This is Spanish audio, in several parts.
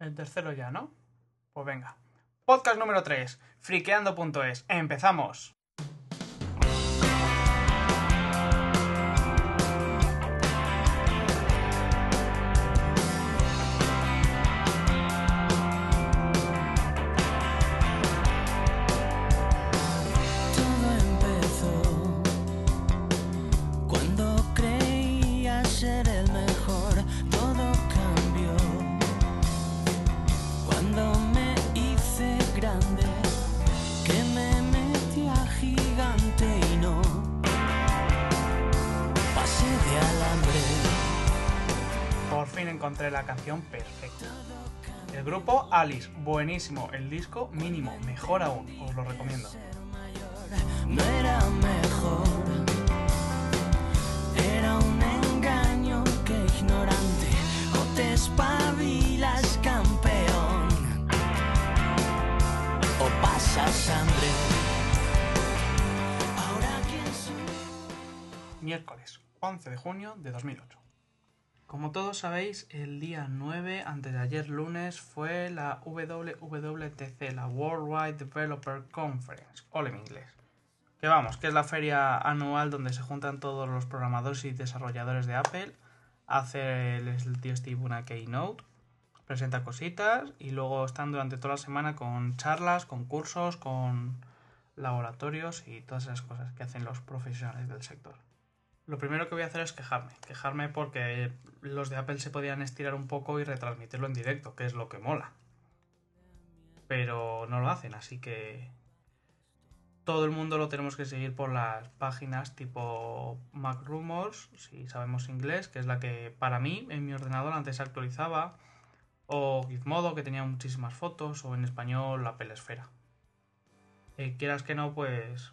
El tercero ya, ¿no? Pues venga. Podcast número 3, friqueando.es. Empezamos. Canción perfecta. El grupo Alice, buenísimo. El disco mínimo, mejor aún. Os lo recomiendo. No era mejor, era un engaño que ignorante o te espabilas campeón o pasas hambre. Ahora quién soy. Miércoles 11 de junio de 2008. Como todos sabéis, el día 9, antes de ayer lunes, fue la WWTC, la Worldwide Developer Conference, o en inglés. Que vamos, que es la feria anual donde se juntan todos los programadores y desarrolladores de Apple, hace el, el tío Steve una keynote, presenta cositas y luego están durante toda la semana con charlas, con cursos, con laboratorios y todas esas cosas que hacen los profesionales del sector. Lo primero que voy a hacer es quejarme. Quejarme porque los de Apple se podían estirar un poco y retransmitirlo en directo, que es lo que mola. Pero no lo hacen, así que todo el mundo lo tenemos que seguir por las páginas tipo Mac Rumors, si sabemos inglés, que es la que para mí en mi ordenador antes se actualizaba, o Gizmodo, que tenía muchísimas fotos, o en español Apple Esfera. Eh, quieras que no, pues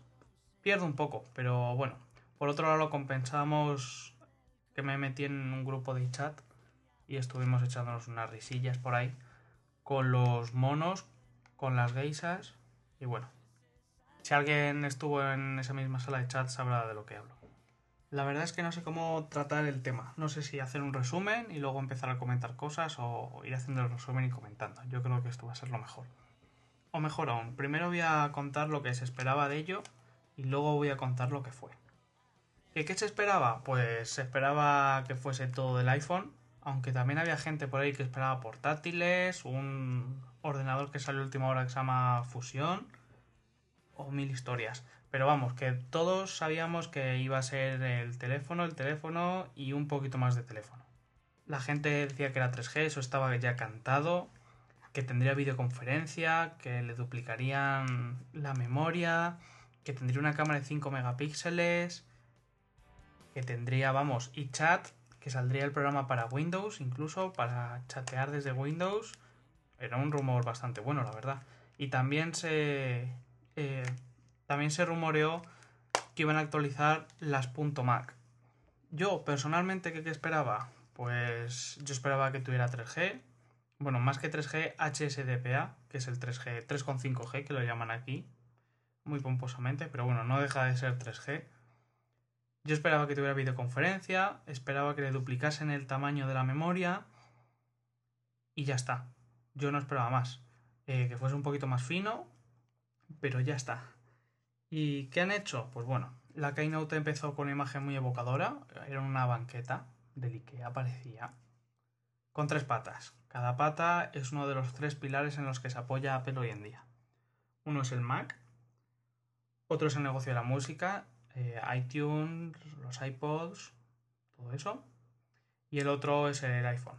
pierdo un poco, pero bueno, por otro lado, compensamos que me metí en un grupo de chat y estuvimos echándonos unas risillas por ahí con los monos, con las geisas y bueno. Si alguien estuvo en esa misma sala de chat sabrá de lo que hablo. La verdad es que no sé cómo tratar el tema. No sé si hacer un resumen y luego empezar a comentar cosas o ir haciendo el resumen y comentando. Yo creo que esto va a ser lo mejor. O mejor aún, primero voy a contar lo que se esperaba de ello y luego voy a contar lo que fue. ¿Qué, ¿Qué se esperaba? Pues se esperaba que fuese todo del iPhone, aunque también había gente por ahí que esperaba portátiles, un ordenador que salió a última hora que se llama Fusión, o mil historias. Pero vamos, que todos sabíamos que iba a ser el teléfono, el teléfono y un poquito más de teléfono. La gente decía que era 3G, eso estaba ya cantado, que tendría videoconferencia, que le duplicarían la memoria, que tendría una cámara de 5 megapíxeles, que tendría, vamos, y chat, que saldría el programa para Windows, incluso para chatear desde Windows. Era un rumor bastante bueno, la verdad. Y también se. eh, también se rumoreó que iban a actualizar las .mac. Yo, personalmente, ¿qué, qué esperaba? Pues yo esperaba que tuviera 3G. Bueno, más que 3G, HSDPA, que es el 3G, 3.5G, que lo llaman aquí. Muy pomposamente, pero bueno, no deja de ser 3G. Yo esperaba que tuviera videoconferencia, esperaba que le duplicasen el tamaño de la memoria y ya está. Yo no esperaba más. Eh, que fuese un poquito más fino, pero ya está. ¿Y qué han hecho? Pues bueno, la Keynote empezó con una imagen muy evocadora. Era una banqueta del Ikea, parecía. Con tres patas. Cada pata es uno de los tres pilares en los que se apoya Apple hoy en día. Uno es el Mac, otro es el negocio de la música eh, iTunes, los iPods, todo eso. Y el otro es el iPhone.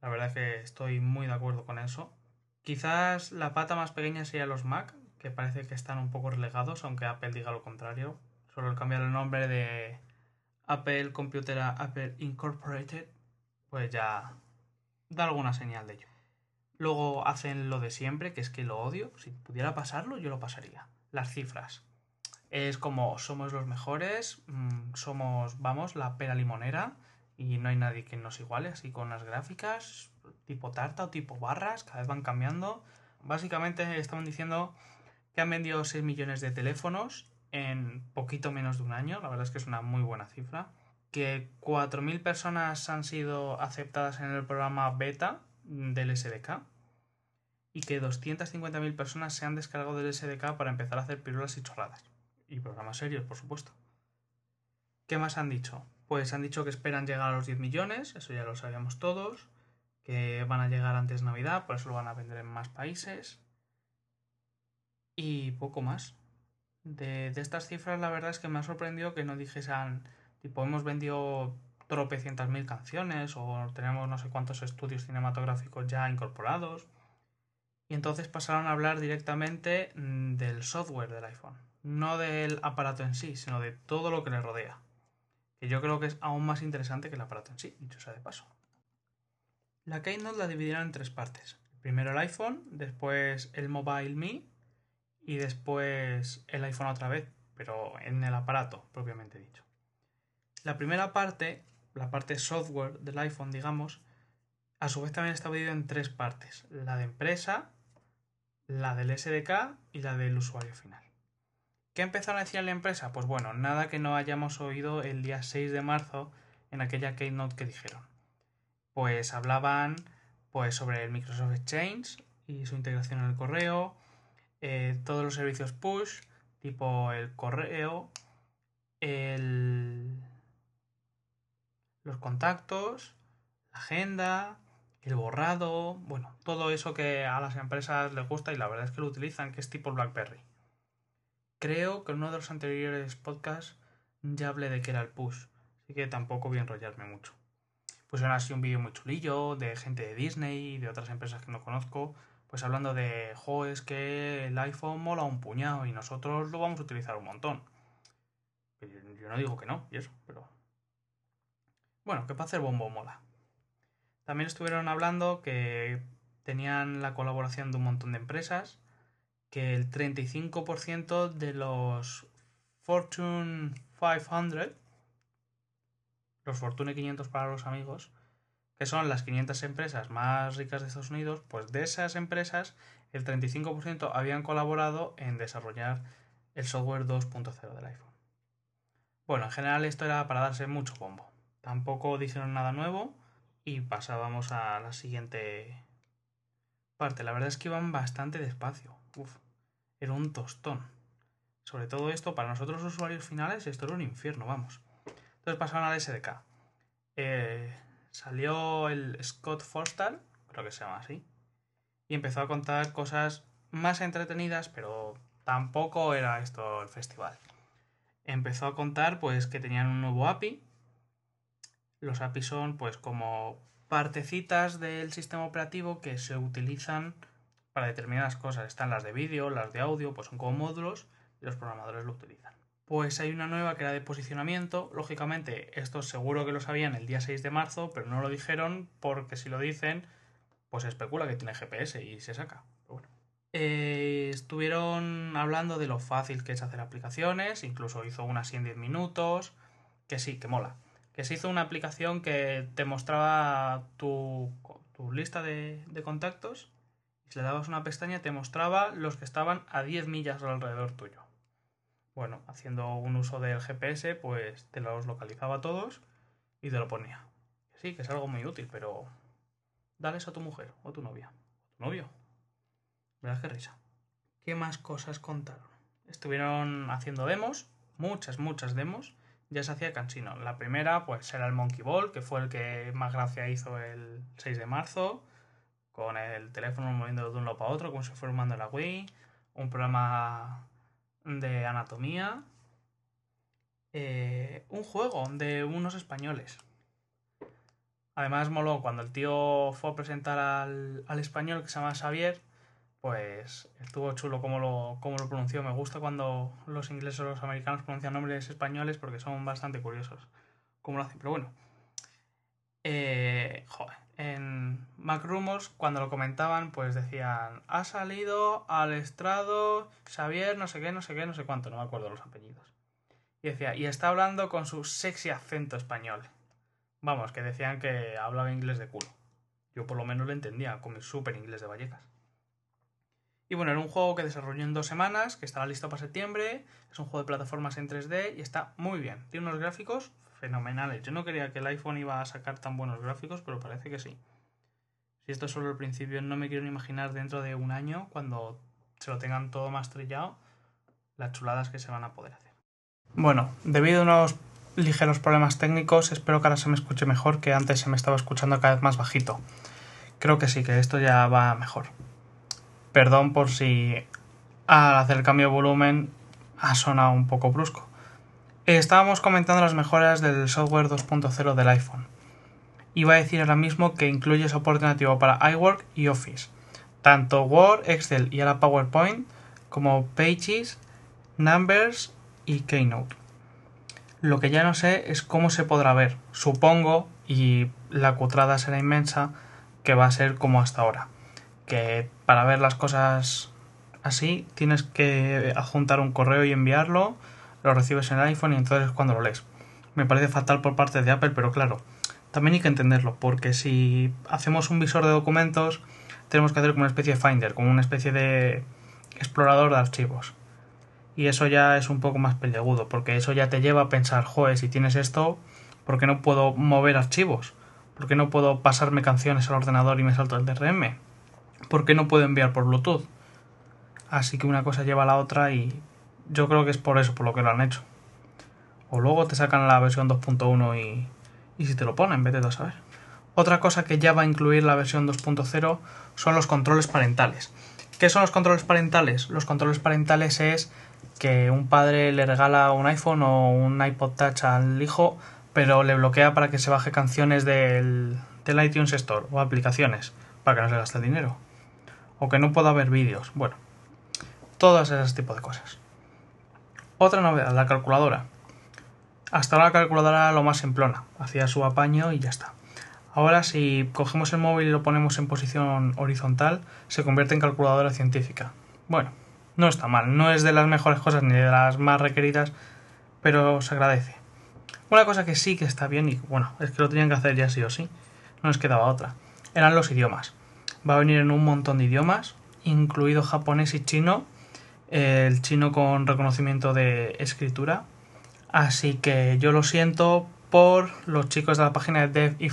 La verdad que estoy muy de acuerdo con eso. Quizás la pata más pequeña sería los Mac, que parece que están un poco relegados, aunque Apple diga lo contrario. Solo el cambiar el nombre de Apple Computer a Apple Incorporated, pues ya da alguna señal de ello. Luego hacen lo de siempre, que es que lo odio. Si pudiera pasarlo, yo lo pasaría. Las cifras es como somos los mejores, mmm, somos, vamos, la pera limonera y no hay nadie que nos iguale, así con las gráficas, tipo tarta o tipo barras, cada vez van cambiando. Básicamente estaban diciendo que han vendido 6 millones de teléfonos en poquito menos de un año, la verdad es que es una muy buena cifra. Que 4.000 personas han sido aceptadas en el programa beta del SDK y que 250.000 personas se han descargado del SDK para empezar a hacer pirulas y chorradas. Y programas serios, por supuesto. ¿Qué más han dicho? Pues han dicho que esperan llegar a los 10 millones, eso ya lo sabíamos todos, que van a llegar antes de Navidad, por eso lo van a vender en más países. Y poco más. De, de estas cifras la verdad es que me ha sorprendido que no dijesen, tipo, hemos vendido tropecientas mil canciones o tenemos no sé cuántos estudios cinematográficos ya incorporados. Y entonces pasaron a hablar directamente mm, del software del iPhone, no del aparato en sí, sino de todo lo que le rodea. Que yo creo que es aún más interesante que el aparato en sí, dicho sea de paso. La Keynote la dividieron en tres partes. Primero el iPhone, después el Mobile Me y después el iPhone otra vez, pero en el aparato propiamente dicho. La primera parte la parte software del iPhone, digamos, a su vez también está dividido en tres partes. La de empresa, la del SDK y la del usuario final. ¿Qué empezaron a decir en la empresa? Pues bueno, nada que no hayamos oído el día 6 de marzo en aquella keynote que dijeron. Pues hablaban pues, sobre el Microsoft Exchange y su integración en el correo, eh, todos los servicios push, tipo el correo, el, los contactos, la agenda, el borrado, bueno, todo eso que a las empresas les gusta y la verdad es que lo utilizan, que es tipo BlackBerry. Creo que en uno de los anteriores podcasts ya hablé de que era el push, así que tampoco voy a enrollarme mucho. Pues ahora así un vídeo muy chulillo de gente de Disney y de otras empresas que no conozco, pues hablando de, jo, es que el iPhone mola un puñado y nosotros lo vamos a utilizar un montón. Yo no digo que no, y eso, pero bueno, que para hacer bombo mola. También estuvieron hablando que tenían la colaboración de un montón de empresas, que el 35% de los Fortune 500, los Fortune 500 para los amigos, que son las 500 empresas más ricas de Estados Unidos, pues de esas empresas el 35% habían colaborado en desarrollar el software 2.0 del iPhone. Bueno, en general esto era para darse mucho bombo. Tampoco dijeron nada nuevo y pasábamos a la siguiente parte. La verdad es que iban bastante despacio. Uf, era un tostón. Sobre todo esto, para nosotros los usuarios finales, esto era un infierno, vamos. Entonces pasaron al SDK. Eh, salió el Scott Forstall, creo que se llama así, y empezó a contar cosas más entretenidas, pero tampoco era esto el festival. Empezó a contar pues que tenían un nuevo API los APIs son pues como partecitas del sistema operativo que se utilizan para determinadas cosas. Están las de vídeo, las de audio, pues son como módulos y los programadores lo utilizan. Pues hay una nueva que era de posicionamiento. Lógicamente, esto seguro que lo sabían el día 6 de marzo, pero no lo dijeron porque si lo dicen, pues se especula que tiene GPS y se saca. Eh, estuvieron hablando de lo fácil que es hacer aplicaciones, incluso hizo una así en 10 minutos, que sí, que mola que se hizo una aplicación que te mostraba tu, lista de, contactos si le dabas una pestaña te mostraba los que estaban a 10 millas alrededor tuyo. Bueno, haciendo un uso del GPS, pues te los localizaba a todos y te lo ponía. Sí, que es algo muy útil, pero dale eso a tu mujer o tu novia. O tu novio. Verás qué risa. ¿Qué más cosas contaron? Estuvieron haciendo demos, muchas, muchas demos ya se hacía cansino. La primera, pues era el Monkey Ball, que fue el que más gracia hizo el 6 de marzo, con el teléfono moviendo de un lado para otro, como si fuera un mando de la Wii, un programa de anatomía, eh, un juego de unos españoles. Además, moló cuando el tío fue a presentar al, al español que se llama Xavier, pues estuvo chulo como lo, como lo pronunció. Me gusta cuando los ingleses o los americanos pronuncian nombres españoles porque son bastante curiosos cómo lo hacen. Pero bueno, eh, joder, en Mac Rumors cuando lo comentaban pues decían ha salido al estrado Xavier no sé qué, no sé qué, no sé cuánto, no me acuerdo los apellidos. Y decía, y está hablando con su sexy acento español. Vamos, que decían que hablaba inglés de culo. Yo por lo menos lo entendía con mi súper inglés de Vallecas. Y bueno, era un juego que desarrolló en dos semanas, que estará listo para septiembre. Es un juego de plataformas en 3D y está muy bien. Tiene unos gráficos fenomenales. Yo no quería que el iPhone iba a sacar tan buenos gráficos, pero parece que sí. Si esto es solo el principio, no me quiero ni imaginar dentro de un año, cuando se lo tengan todo más trillado, las chuladas que se van a poder hacer. Bueno, debido a unos ligeros problemas técnicos, espero que ahora se me escuche mejor, que antes se me estaba escuchando cada vez más bajito. Creo que sí, que esto ya va mejor. Perdón por si al hacer el cambio de volumen ha sonado un poco brusco. Estábamos comentando las mejoras del software 2.0 del iPhone. Iba a decir ahora mismo que incluye soporte nativo para iWork y Office, tanto Word, Excel y ahora PowerPoint, como Pages, Numbers y Keynote. Lo que ya no sé es cómo se podrá ver. Supongo, y la cutrada será inmensa, que va a ser como hasta ahora. Que para ver las cosas así tienes que adjuntar un correo y enviarlo, lo recibes en el iPhone y entonces es cuando lo lees. Me parece fatal por parte de Apple, pero claro, también hay que entenderlo, porque si hacemos un visor de documentos, tenemos que hacer como una especie de Finder, como una especie de explorador de archivos. Y eso ya es un poco más peliagudo, porque eso ya te lleva a pensar, joder, si tienes esto, ¿por qué no puedo mover archivos? ¿Por qué no puedo pasarme canciones al ordenador y me salto el DRM? ¿Por qué no puedo enviar por Bluetooth? Así que una cosa lleva a la otra y yo creo que es por eso, por lo que lo han hecho. O luego te sacan la versión 2.1 y, y si te lo ponen, vete a saber. Otra cosa que ya va a incluir la versión 2.0 son los controles parentales. ¿Qué son los controles parentales? Los controles parentales es que un padre le regala un iPhone o un iPod Touch al hijo, pero le bloquea para que se baje canciones del, del iTunes Store o aplicaciones, para que no se gaste el dinero. O que no pueda ver vídeos. Bueno, todas esas tipos de cosas. Otra novedad, la calculadora. Hasta ahora la calculadora era lo más simplona, hacía su apaño y ya está. Ahora si cogemos el móvil y lo ponemos en posición horizontal, se convierte en calculadora científica. Bueno, no está mal, no es de las mejores cosas ni de las más requeridas, pero se agradece. Una cosa que sí que está bien, y bueno, es que lo tenían que hacer ya sí o sí, no les quedaba otra, eran los idiomas. Va a venir en un montón de idiomas, incluido japonés y chino, el chino con reconocimiento de escritura. Así que yo lo siento por los chicos de la página de Dev y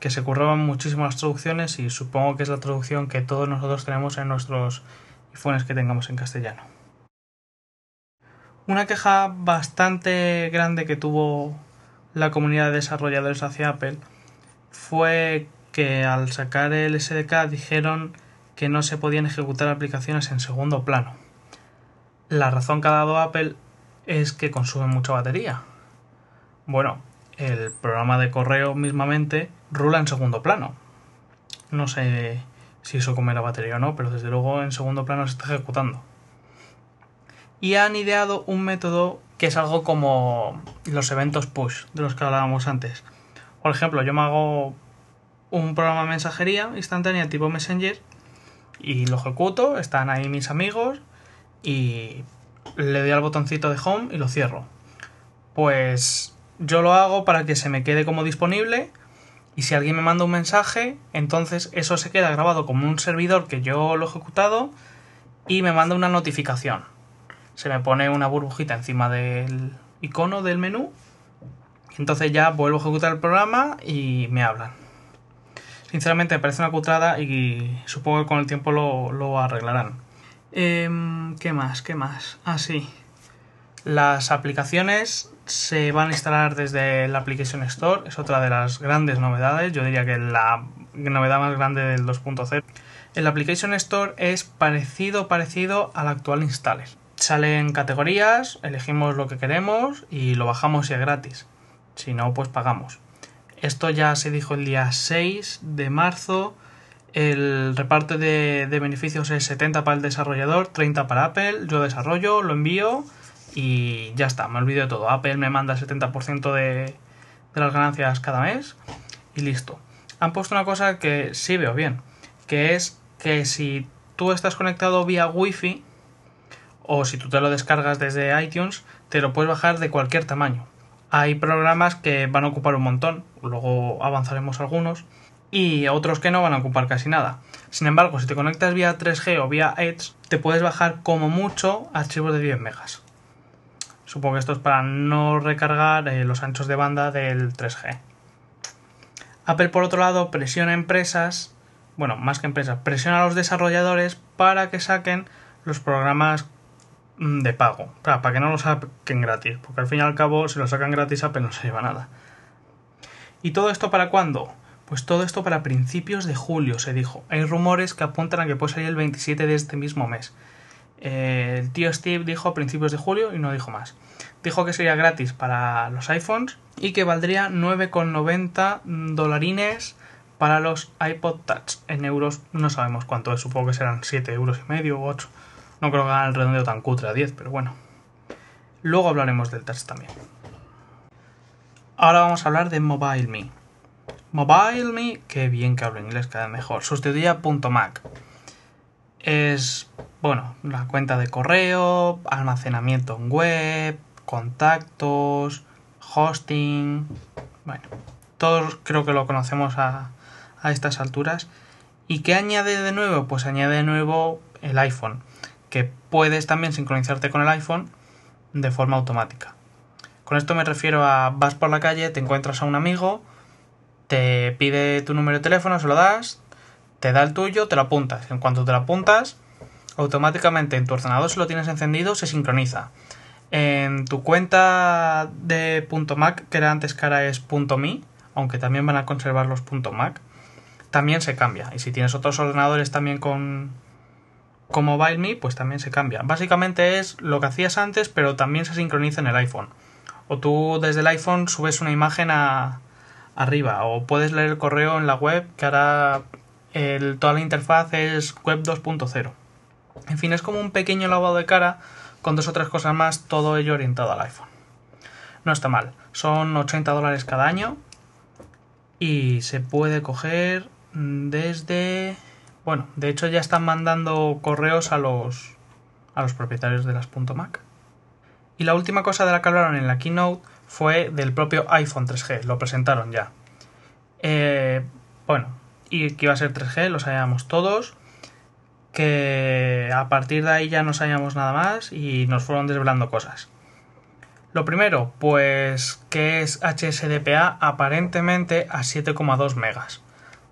que se curraban muchísimo las traducciones y supongo que es la traducción que todos nosotros tenemos en nuestros iPhones que tengamos en castellano. Una queja bastante grande que tuvo la comunidad de desarrolladores hacia Apple fue que al sacar el SDK dijeron que no se podían ejecutar aplicaciones en segundo plano. La razón que ha dado Apple es que consume mucha batería. Bueno, el programa de correo mismamente rula en segundo plano. No sé si eso come la batería o no, pero desde luego en segundo plano se está ejecutando. Y han ideado un método que es algo como los eventos push, de los que hablábamos antes. Por ejemplo, yo me hago un programa de mensajería instantánea tipo Messenger y lo ejecuto, están ahí mis amigos y le doy al botoncito de home y lo cierro. Pues yo lo hago para que se me quede como disponible y si alguien me manda un mensaje, entonces eso se queda grabado como un servidor que yo lo he ejecutado y me manda una notificación. Se me pone una burbujita encima del icono del menú. Entonces ya vuelvo a ejecutar el programa y me hablan. Sinceramente me parece una cutrada y supongo que con el tiempo lo, arreglarán. Em, ¿Qué más? ¿Qué más? Ah, sí. Las aplicaciones se van a instalar desde la Application Store, es otra de las grandes novedades, yo diría que la novedad más grande del 2.0. El Application Store es parecido parecido al actual Installer. Salen categorías, elegimos lo que queremos y lo bajamos y es gratis. Si no, pues pagamos. Esto ya se dijo el día 6 de marzo. El reparto de, beneficios es 70 para el desarrollador, 30 para Apple. Yo desarrollo, lo envío y ya está, me olvido de todo. Apple me manda el 70% de, de las ganancias cada mes y listo. Han puesto una cosa que sí veo bien, que es que si tú estás conectado vía Wi-Fi o si tú te lo descargas desde iTunes, te lo puedes bajar de cualquier tamaño. Hay programas que van a ocupar un montón, luego avanzaremos algunos, y otros que no van a ocupar casi nada. Sin embargo, si te conectas vía 3G o vía Edge, te puedes bajar como mucho archivos de 10 megas. Supongo que esto es para no recargar eh, los anchos de banda del 3G. Apple, por otro lado, presiona empresas bueno, más que empresas, presiona a los desarrolladores para que saquen los programas de pago, para, que no los saquen gratis, porque al fin y al cabo, si los sacan gratis, no se lleva nada. ¿Y todo esto para cuándo? Pues todo esto para principios de julio, se dijo. Hay rumores que apuntan a que puede salir el 27 de este mismo mes. Eh, el tío Steve dijo principios de julio y no dijo más. Dijo que sería gratis para los iPhones y que valdría 9,90 dolarines para los iPod Touch. En euros no sabemos cuánto es, supongo que serán 7 euros y medio o 8. No creo que hagan el redondeo tan cutre a 10, pero bueno. Luego hablaremos del Touch también. Ahora vamos a hablar de MobileMe. MobileMe, qué bien que hablo inglés, cada vez mejor. Sustituye .mac. Es, bueno, la cuenta de correo, almacenamiento en web, contactos, hosting. Bueno, todos creo que lo conocemos a, a estas alturas. ¿Y qué añade de nuevo? Pues añade de nuevo el iPhone, que puedes también sincronizarte con el iPhone de forma automática. Con esto me refiero a vas por la calle, te encuentras a un amigo, te pide tu número de teléfono, se lo das, te da el tuyo, te lo apuntas. En cuanto te lo apuntas, automáticamente en tu ordenador, si lo tienes encendido, se sincroniza. En tu cuenta de .mac, que era antes que es .me, aunque también van a conservar los .mac, también se cambia. Y si tienes otros ordenadores también con, con MobileMe, pues también se cambia. Básicamente es lo que hacías antes, pero también se sincroniza en el iPhone. O tú desde el iPhone subes una imagen a, arriba, o puedes leer el correo en la web, que ahora el, toda la interfaz es web 2.0. En fin, es como un pequeño lavado de cara con dos o tres cosas más, todo ello orientado al iPhone. No está mal, son 80 dólares cada año y se puede coger desde... Bueno, de hecho ya están mandando correos a los, a los propietarios de las .mac. Y la última cosa de la que hablaron en la keynote fue del propio iPhone 3G, lo presentaron ya. Eh, bueno, y que iba a ser 3G, lo sabíamos todos que a partir de ahí ya no sabíamos nada más y nos fueron desvelando cosas. Lo primero, pues que es HSDPA aparentemente a 7,2 megas.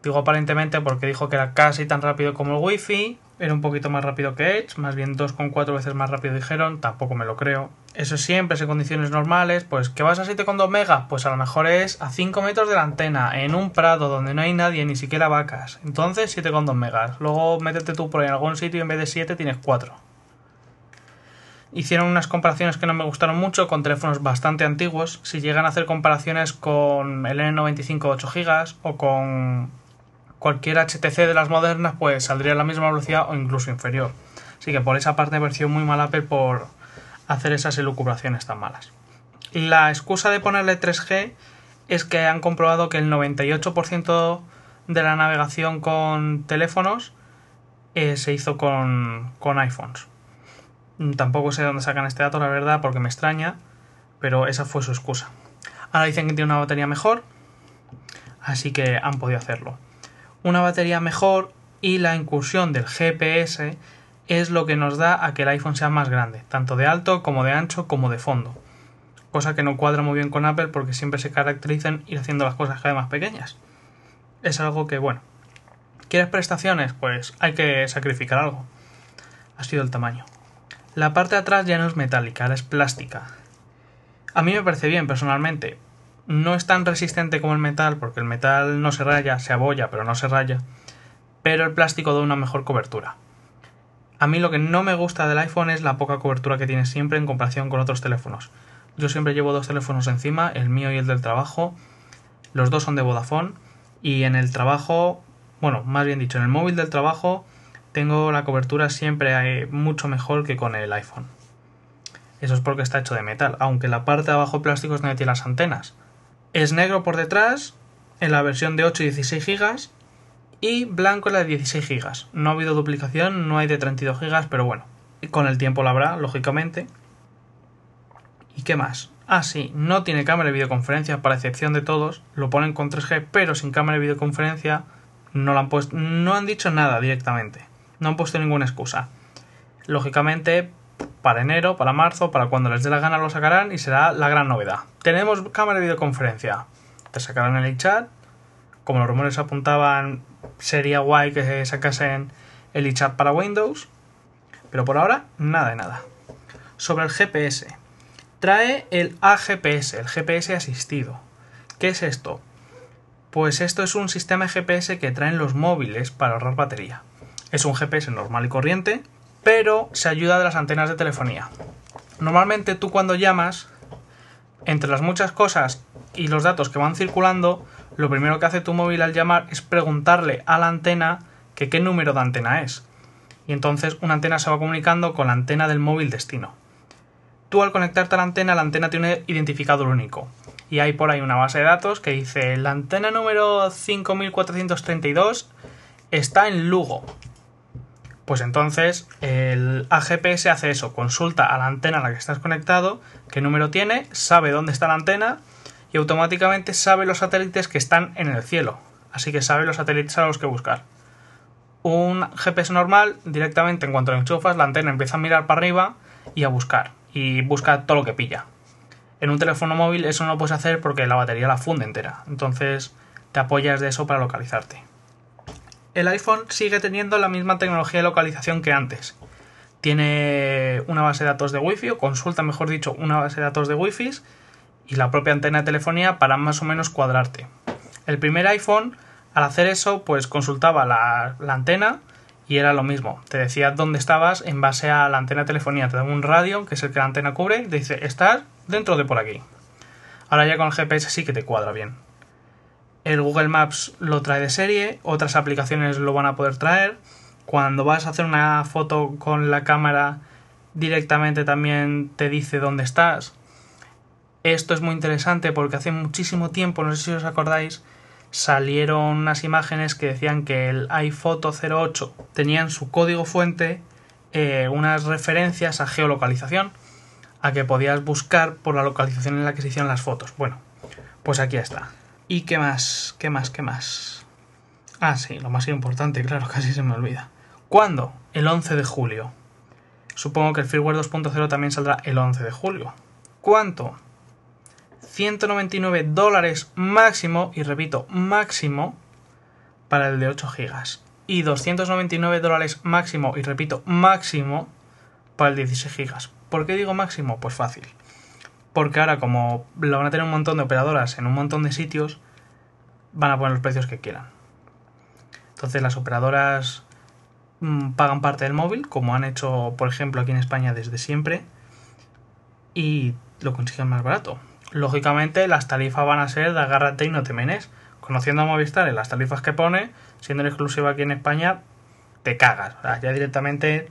Digo aparentemente porque dijo que era casi tan rápido como el Wi-Fi, era un poquito más rápido que Edge, más bien 2,4 veces más rápido dijeron, tampoco me lo creo. Eso siempre es en condiciones normales, pues que vas a 7,2 megas, pues a lo mejor es a 5 metros de la antena, en un prado donde no hay nadie, ni siquiera vacas. Entonces 7,2 megas. Luego métete tú por ahí en algún sitio y en vez de 7 tienes 4. Hicieron unas comparaciones que no me gustaron mucho con teléfonos bastante antiguos. Si llegan a hacer comparaciones con el N95 8 GB o con cualquier HTC de las modernas pues saldría a la misma velocidad o incluso inferior. Así que por esa parte me pareció muy mal Apple por hacer esas elucubraciones tan malas. La excusa de ponerle 3G es que han comprobado que el 98% de la navegación con teléfonos eh, se hizo con, con iPhones. Tampoco sé de dónde sacan este dato, la verdad, porque me extraña, pero esa fue su excusa. Ahora dicen que tiene una batería mejor, así que han podido hacerlo una batería mejor y la incursión del GPS es lo que nos da a que el iPhone sea más grande, tanto de alto como de ancho como de fondo. Cosa que no cuadra muy bien con Apple porque siempre se caracterizan ir haciendo las cosas cada vez más pequeñas. Es algo que, bueno, ¿quieres prestaciones? Pues hay que sacrificar algo. Ha sido el tamaño. La parte de atrás ya no es metálica, es plástica. A mí me parece bien personalmente, no es tan resistente como el metal, porque el metal no se raya, se abolla, pero no se raya. Pero el plástico da una mejor cobertura. A mí lo que no me gusta del iPhone es la poca cobertura que tiene siempre en comparación con otros teléfonos. Yo siempre llevo dos teléfonos encima, el mío y el del trabajo. Los dos son de Vodafone. Y en el trabajo, bueno, más bien dicho, en el móvil del trabajo tengo la cobertura siempre eh, mucho mejor que con el iPhone. Eso es porque está hecho de metal, aunque la parte de abajo plástico es donde tiene las antenas. Es negro por detrás en la versión de 8 y 16 GB y blanco en la de 16 GB. No ha habido duplicación, no hay de 32 GB, pero bueno, con el tiempo la habrá, lógicamente. ¿Y qué más? Ah, sí, no tiene cámara de videoconferencia, para excepción de todos. Lo ponen con 3G, pero sin cámara de videoconferencia no, han puesto, no han dicho nada directamente. No han puesto ninguna excusa. Lógicamente, para enero, para marzo, para cuando les dé la gana lo sacarán y será la gran novedad. Tenemos cámara de videoconferencia. Te sacarán el chat como los rumores apuntaban, sería guay que sacasen el iChat para Windows. Pero por ahora, nada de nada. Sobre el GPS. Trae el AGPS, el GPS asistido. ¿Qué es esto? Pues esto es un sistema GPS que traen los móviles para ahorrar batería. Es un GPS normal y corriente, pero se ayuda de las antenas de telefonía. Normalmente tú cuando llamas, entre las muchas cosas y los datos que van circulando, lo primero que hace tu móvil al llamar es preguntarle a la antena que qué número de antena es. Y entonces una antena se va comunicando con la antena del móvil destino. Tú al conectarte a la antena, la antena tiene un identificador único. Y hay por ahí una base de datos que dice la antena número 5432 está en Lugo. Pues entonces el AGPS hace eso, consulta a la antena a la que estás conectado, qué número tiene, sabe dónde está la antena y automáticamente sabe los satélites que están en el cielo. Así que sabe los satélites a los que buscar. Un GPS normal, directamente en cuanto lo enchufas, la antena empieza a mirar para arriba y a buscar. Y busca todo lo que pilla. En un teléfono móvil eso no lo puedes hacer porque la batería la funde entera. Entonces te apoyas de eso para localizarte el iPhone sigue teniendo la misma tecnología de localización que antes. Tiene una base de datos de Wi-Fi, o consulta, mejor dicho, una base de datos de Wi-Fi y la propia antena de telefonía para más o menos cuadrarte. El primer iPhone, al hacer eso, pues consultaba la, antena y era lo mismo. Te decía dónde estabas en base a la antena de telefonía. Te daba un radio, que es el que la antena cubre, y te dice, estás dentro de por aquí. Ahora ya con el GPS sí que te cuadra bien. El Google Maps lo trae de serie, otras aplicaciones lo van a poder traer. Cuando vas a hacer una foto con la cámara, directamente también te dice dónde estás. Esto es muy interesante porque hace muchísimo tiempo, no sé si os acordáis, salieron unas imágenes que decían que el iPhoto 08 tenía en su código fuente eh, unas referencias a geolocalización, a que podías buscar por la localización en la que se hicieron las fotos. Bueno, pues aquí está. ¿Y qué más? ¿Qué más? ¿Qué más? Ah, sí, lo más importante, claro, casi se me olvida. ¿Cuándo? El 11 de julio. Supongo que el firmware 2.0 también saldrá el 11 de julio. ¿Cuánto? 199 dólares máximo, y repito, máximo, para el de 8 gigas. Y 299 dólares máximo, y repito, máximo, para el 16 gigas. ¿Por qué digo máximo? Pues fácil porque ahora como lo van a tener un montón de operadoras en un montón de sitios, van a poner los precios que quieran. Entonces las operadoras mm, pagan parte del móvil, como han hecho, por ejemplo, aquí en España desde siempre, y lo consiguen más barato. Lógicamente las tarifas van a ser de agárrate y no te menes. Conociendo a Movistar en las tarifas que pone, siendo exclusiva aquí en España, te cagas. ya directamente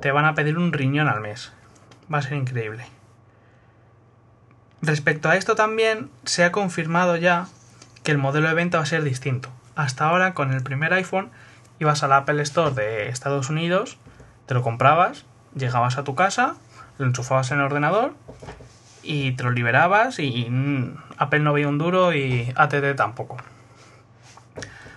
te van a pedir un riñón al mes. Va a ser increíble. Respecto a esto también se ha confirmado ya que el modelo de venta va a ser distinto. Hasta ahora con el primer iPhone ibas al Apple Store de Estados Unidos, te lo comprabas, llegabas a tu casa, lo enchufabas en el ordenador y te lo liberabas y mm, Apple no veía un duro y ATT tampoco.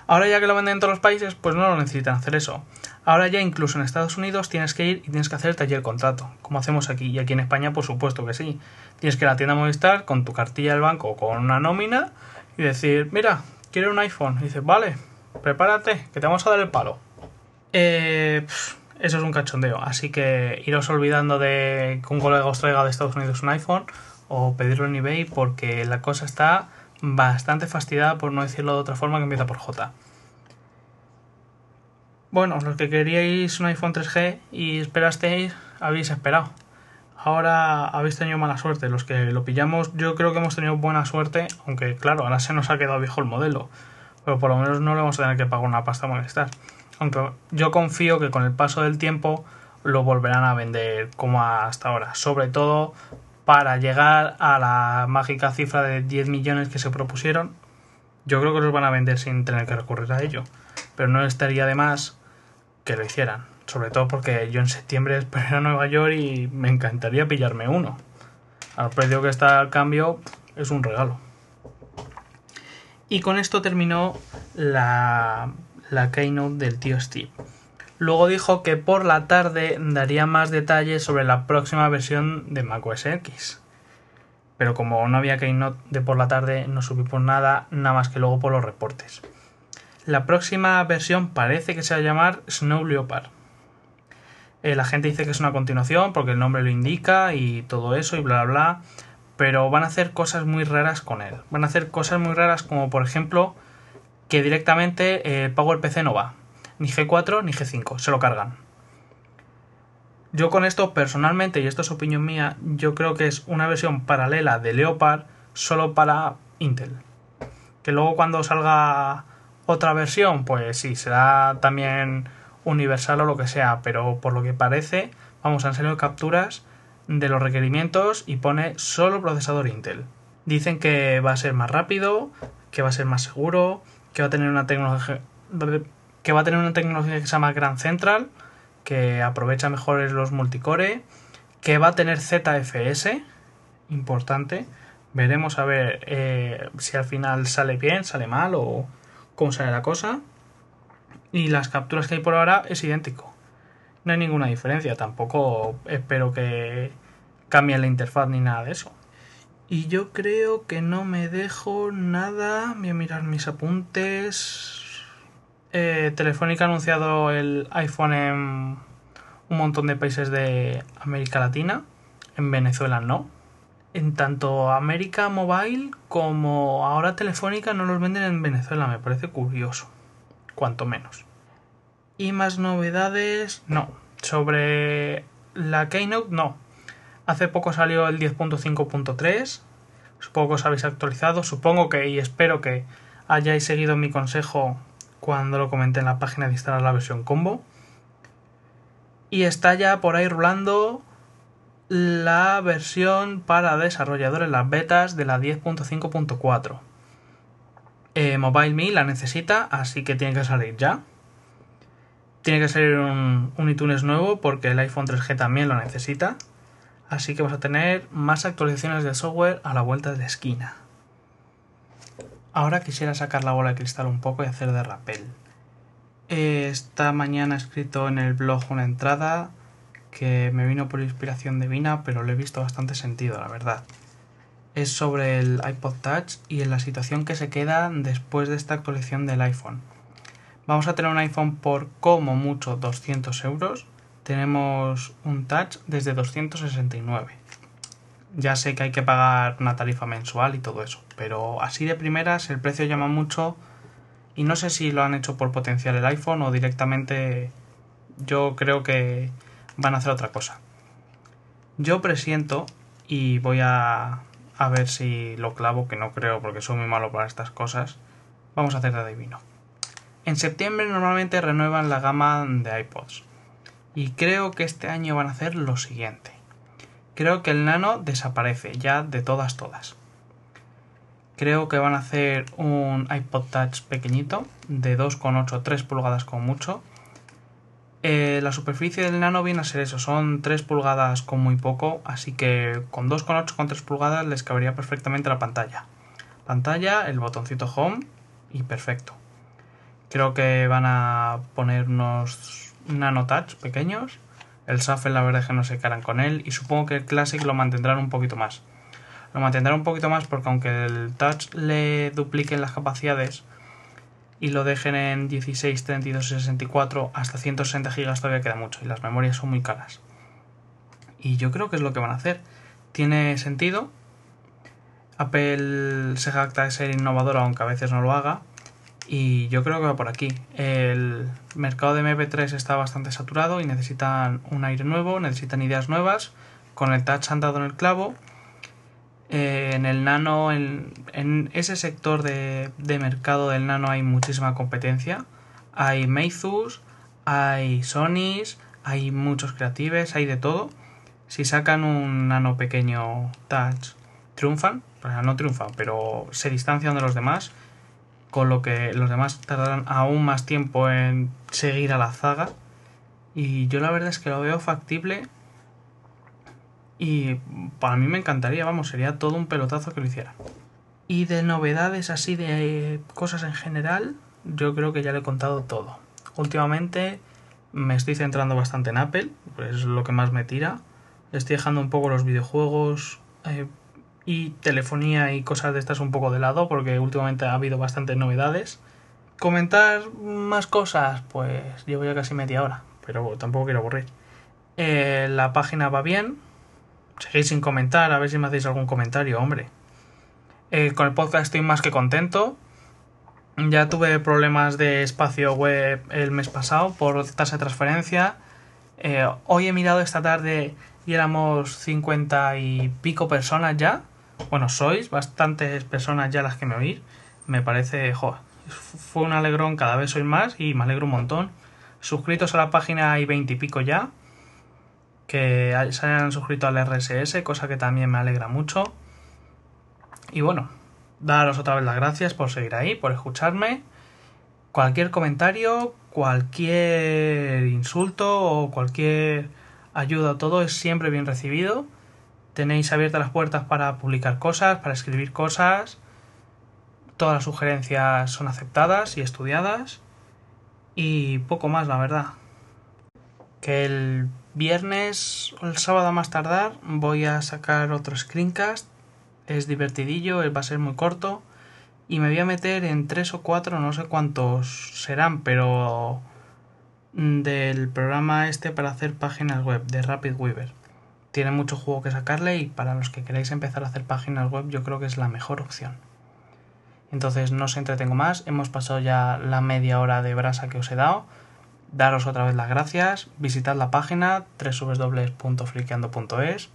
Ahora ya que lo venden en todos los países, pues no lo necesitan hacer eso. Ahora ya incluso en Estados Unidos tienes que ir y tienes que hacer el taller contrato, como hacemos aquí. Y aquí en España, por supuesto que sí. Tienes que ir a la tienda Movistar con tu cartilla del banco o con una nómina y decir, mira, quiero un iPhone. Y dices, vale, prepárate, que te vamos a dar el palo. Eh, eso es un cachondeo. Así que iros olvidando de que un colega os traiga de Estados Unidos un iPhone o pedirlo en eBay porque la cosa está bastante fastidiada, por no decirlo de otra forma, que empieza por J. Bueno, los que queríais un iPhone 3G y esperasteis, habéis esperado. Ahora habéis tenido mala suerte. Los que lo pillamos, yo creo que hemos tenido buena suerte, aunque claro, ahora se nos ha quedado viejo el modelo. Pero por lo menos no le vamos a tener que pagar una pasta a molestar. Aunque yo confío que con el paso del tiempo lo volverán a vender como hasta ahora. Sobre todo para llegar a la mágica cifra de 10 millones que se propusieron. Yo creo que los van a vender sin tener que recurrir a ello. Pero no estaría de más que lo hicieran. Sobre todo porque yo en septiembre espero a Nueva York y me encantaría pillarme uno. Al precio que está al cambio es un regalo. Y con esto terminó la, la keynote del tío Steve. Luego dijo que por la tarde daría más detalles sobre la próxima versión de macOS X. Pero como no había Keynote de por la tarde, no subimos nada, nada más que luego por los reportes. La próxima versión parece que se va a llamar Snow Leopard. Eh, la gente dice que es una continuación porque el nombre lo indica y todo eso y bla bla bla. Pero van a hacer cosas muy raras con él. Van a hacer cosas muy raras como por ejemplo que directamente el Power PC no va. Ni G4 ni G5. Se lo cargan. Yo con esto personalmente, y esto es opinión mía, yo creo que es una versión paralela de Leopard solo para Intel. Que luego cuando salga otra versión, pues sí, será también universal o lo que sea, pero por lo que parece, vamos, han salido capturas de los requerimientos y pone solo procesador Intel. Dicen que va a ser más rápido, que va a ser más seguro, que va a tener una tecnología que va a tener una tecnología que se llama Grand Central, que aprovecha mejor los multicore, que va a tener ZFS, importante. Veremos a ver eh, si al final sale bien, sale mal o cómo sale la cosa. Y las capturas que hay por ahora es idéntico. No hay ninguna diferencia, tampoco espero que cambie la interfaz ni nada de eso. Y yo creo que no me dejo nada. Voy a mirar mis apuntes. Eh, Telefónica ha anunciado el iPhone en un montón de países de América Latina. En Venezuela no. En tanto América Mobile como ahora Telefónica no los venden en Venezuela. Me parece curioso. Cuanto menos. Y más novedades, no. Sobre la Keynote, no. Hace poco salió el 10.5.3. Supongo que os habéis actualizado. Supongo que y espero que hayáis seguido mi consejo cuando lo comenté en la página de instalar la versión combo. Y está ya por ahí rulando la versión para desarrolladores, las betas de la 10.5.4. Eh, MobileMe la necesita, así que tiene que salir ya. Tiene que salir un, un iTunes nuevo porque el iPhone 3G también lo necesita. Así que vamos a tener más actualizaciones de software a la vuelta de la esquina. Ahora quisiera sacar la bola de cristal un poco y hacer de rappel. Esta mañana he escrito en el blog una entrada que me vino por inspiración divina, pero le he visto bastante sentido, la verdad. Es sobre el iPod Touch y en la situación que se queda después de esta actualización del iPhone. Vamos a tener un iPhone por como mucho 200 euros. Tenemos un Touch desde 269 ya sé que hay que pagar una tarifa mensual y todo eso, pero así de primeras el precio llama mucho y no sé si lo han hecho por potenciar el iPhone o directamente yo creo que van a hacer otra cosa. Yo presiento y voy a, a ver si lo clavo, que no creo porque soy muy malo para estas cosas. Vamos a hacer de adivino. En septiembre normalmente renuevan la gama de iPods. Y creo que este año van a hacer lo siguiente Creo que el Nano desaparece ya de todas todas. Creo que van a hacer un iPod Touch pequeñito de 2,8 3 pulgadas con mucho. Eh, la superficie del Nano viene a ser eso, son 3 pulgadas con muy poco, así que con 2,8 con 3 pulgadas les cabería perfectamente la pantalla. Pantalla, el botoncito Home y perfecto. Creo que van a poner unos Nano Touch pequeños el Shuffle la verdad es que no se caran con él y supongo que el Classic lo mantendrán un poquito más. Lo mantendrán un poquito más porque aunque el Touch le dupliquen las capacidades y lo dejen en 16, 32 64 hasta 160 GB todavía queda mucho y las memorias son muy caras. Y yo creo que es lo que van a hacer. Tiene sentido. Apple se jacta de ser innovadora aunque a veces no lo haga y yo creo que va por aquí. El mercado de MP3 está bastante saturado y necesitan un aire nuevo, necesitan ideas nuevas. Con el touch han dado en el clavo. Eh, en el nano, en, ese sector de, mercado del nano hay muchísima competencia. Hay Meizus, hay Sonys, hay muchos creatives, hay de todo. Si sacan un nano pequeño touch, triunfan. no triunfan, pero se distancian de los demás con lo que los demás tardarán aún más tiempo en seguir a la zaga. Y yo la verdad es que lo veo factible y para mí me encantaría, vamos, sería todo un pelotazo que lo hiciera. Y de novedades así de cosas en general, yo creo que ya le he contado todo. Últimamente me estoy centrando bastante en Apple, pues es lo que más me tira. Estoy dejando un poco los videojuegos. Eh, y telefonía y cosas de estas un poco de lado porque últimamente ha habido bastantes novedades. Comentar más cosas, pues llevo ya casi media hora, pero tampoco quiero aburrir. Eh, la página va bien. Seguís sin comentar, a ver si me hacéis algún comentario, hombre. Eh, con el podcast estoy más que contento. Ya tuve problemas de espacio web el mes pasado por tasa de transferencia. Eh, hoy he mirado esta tarde y éramos 50 y pico personas ya. Bueno, sois bastantes personas ya las que me oís. Me parece, joder, fue un alegrón, cada vez sois más y me alegro un montón. Suscritos a la página hay 20 y pico ya. Que se hayan suscrito al RSS, cosa que también me alegra mucho. Y bueno, daros otra vez las gracias por seguir ahí, por escucharme. Cualquier comentario, cualquier insulto o cualquier ayuda, todo es siempre bien recibido. Tenéis abiertas las puertas para publicar cosas, para escribir cosas. Todas las sugerencias son aceptadas y estudiadas. Y poco más, la verdad. Que el viernes o el sábado a más tardar voy a sacar otro screencast es divertidillo, va a ser muy corto y me voy a meter en tres o cuatro, no sé cuántos serán, pero mm, del programa este para hacer páginas web de Rapid Weaver. Tiene mucho juego que sacarle y para los que queráis empezar a hacer páginas web yo creo que es la mejor opción. Entonces no os entretengo más, hemos pasado ya la media hora de brasa que os he dado. Daros otra vez las gracias, visitad la página www.friqueando.es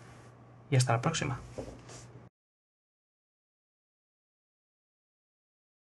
y hasta la próxima.